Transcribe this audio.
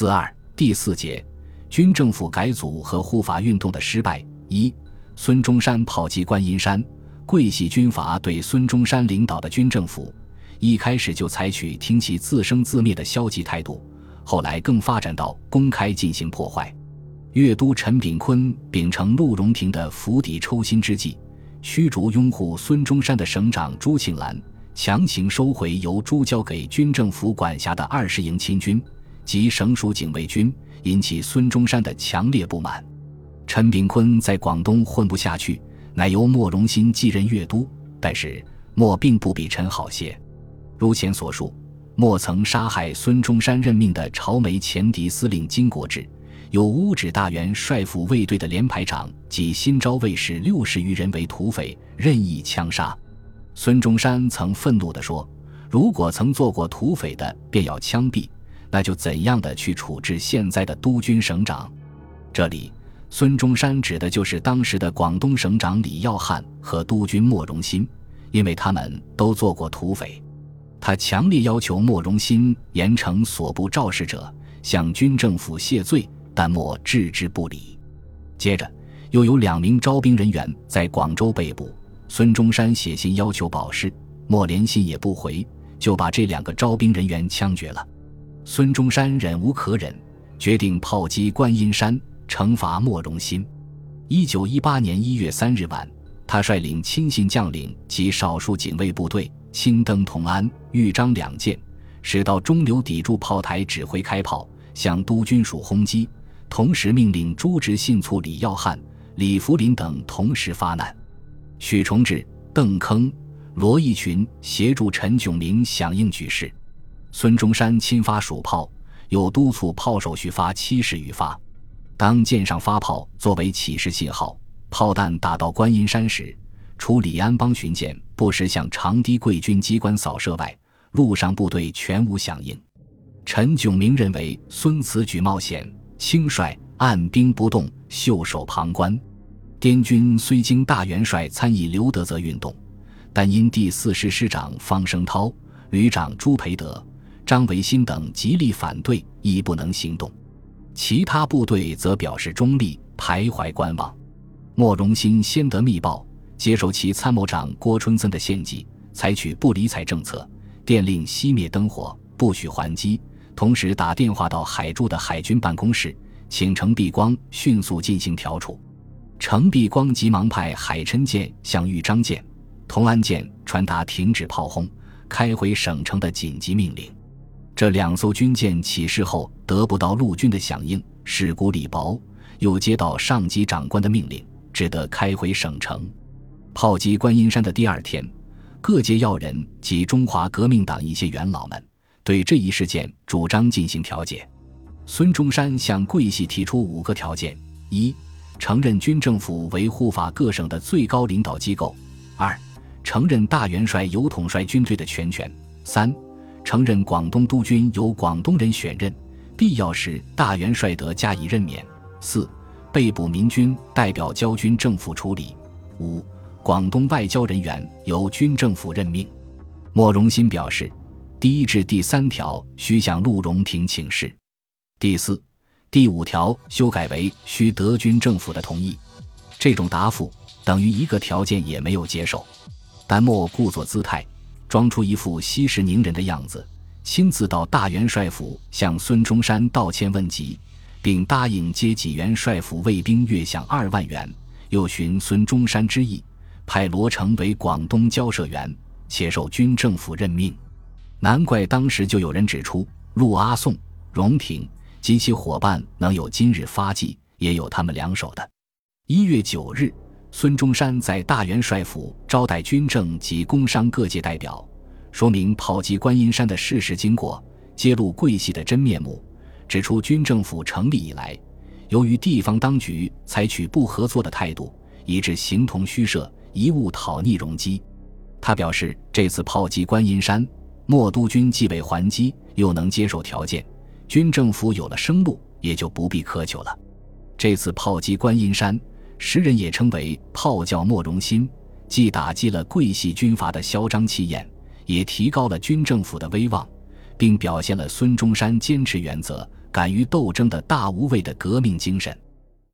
四二第四节，军政府改组和护法运动的失败。一，孙中山炮击观音山，桂系军阀对孙中山领导的军政府一开始就采取听其自生自灭的消极态度，后来更发展到公开进行破坏。粤都陈炳坤秉承陆荣廷的釜底抽薪之计，驱逐拥护孙中山的省长朱庆澜，强行收回由朱交给军政府管辖的二十营亲军。及省属警卫军引起孙中山的强烈不满，陈炳坤在广东混不下去，乃由莫荣新继任粤都。但是莫并不比陈好些。如前所述，莫曾杀害孙中山任命的朝梅前敌司令金国志，有乌指大元帅府卫队的连排长及新招卫士六十余人为土匪，任意枪杀。孙中山曾愤怒地说：“如果曾做过土匪的，便要枪毙。”那就怎样的去处置现在的督军省长？这里孙中山指的就是当时的广东省长李耀汉和督军莫荣新，因为他们都做过土匪。他强烈要求莫荣新严惩所部肇事者，向军政府谢罪，但莫置之不理。接着又有两名招兵人员在广州被捕，孙中山写信要求保释，莫连信也不回，就把这两个招兵人员枪决了。孙中山忍无可忍，决定炮击观音山，惩罚莫荣新。一九一八年一月三日晚，他率领亲信将领及少数警卫部队，亲登同安、豫章两舰，驶到中流砥柱炮台指挥开炮，向督军署轰击。同时命令朱执信促李耀汉、李福林等同时发难。许崇智、邓铿、罗义群协助陈炯明响应举事。孙中山亲发蜀炮，又督促炮手续发七十余发。当舰上发炮作为起事信号，炮弹打到观音山时，除李安邦巡舰不时向长堤贵军机关扫射外，陆上部队全无响应。陈炯明认为孙此举冒险，轻率按兵不动，袖手旁观。滇军虽经大元帅参议刘德泽运动，但因第四师师长方声涛、旅长朱培德。张维新等极力反对，亦不能行动。其他部队则表示中立，徘徊观望。莫荣新先得密报，接受其参谋长郭春森的献计，采取不理睬政策，电令熄灭灯火，不许还击。同时打电话到海驻的海军办公室，请程璧光迅速进行调处。程璧光急忙派海琛舰向豫章舰、同安舰传达停止炮轰、开回省城的紧急命令。这两艘军舰起事后得不到陆军的响应，事故力薄，又接到上级长官的命令，只得开回省城。炮击观音山的第二天，各界要人及中华革命党一些元老们对这一事件主张进行调解。孙中山向桂系提出五个条件：一、承认军政府为护法各省的最高领导机构；二、承认大元帅有统帅军队的全权；三、承认广东督军由广东人选任，必要时大元帅得加以任免。四、被捕民军代表交军政府处理。五、广东外交人员由军政府任命。莫荣新表示，第一至第三条需向陆荣廷请示。第四、第五条修改为需德军政府的同意。这种答复等于一个条件也没有接受，但莫故作姿态。装出一副息事宁人的样子，亲自到大元帅府向孙中山道歉问疾，并答应接济元帅府卫兵月饷二万元。又寻孙中山之意，派罗成为广东交涉员，且受军政府任命。难怪当时就有人指出，陆阿宋、荣廷及其伙伴能有今日发迹，也有他们两手的。一月九日。孙中山在大元帅府招待军政及工商各界代表，说明炮击观音山的事实经过，揭露桂系的真面目，指出军政府成立以来，由于地方当局采取不合作的态度，以致形同虚设，贻误讨逆容积。他表示，这次炮击观音山，莫督军既未还击，又能接受条件，军政府有了生路，也就不必苛求了。这次炮击观音山。时人也称为“炮教莫荣新”，既打击了桂系军阀的嚣张气焰，也提高了军政府的威望，并表现了孙中山坚持原则、敢于斗争的大无畏的革命精神。